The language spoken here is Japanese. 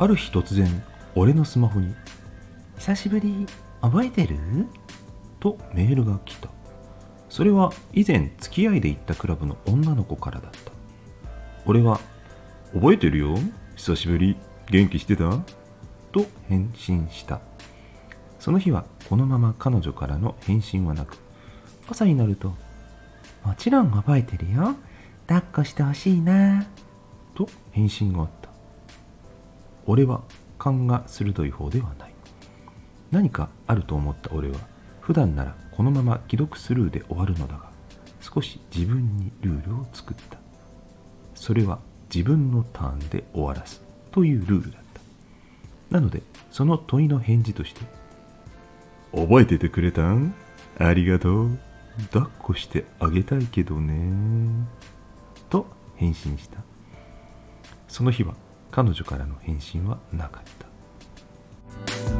ある日突然俺のスマホに「久しぶり覚えてる?」とメールが来た。それは以前付き合いで行ったクラブの女の子からだった俺は「覚えてるよ。久しぶり。元気してた?」と返信した。その日はこのまま彼女からの返信はなく朝になると「もちろん覚えてるよ。抱っこしてほしいな」と返信があった。俺は勘が鋭い方ではない。何かあると思った俺は普段ならこのまま既読スルーで終わるのだが少し自分にルールを作った。それは自分のターンで終わらすというルールだった。なのでその問いの返事として覚えててくれたん？ありがとう。抱っこしてあげたいけどね。と返信した。その日は彼女からの返信はなかった。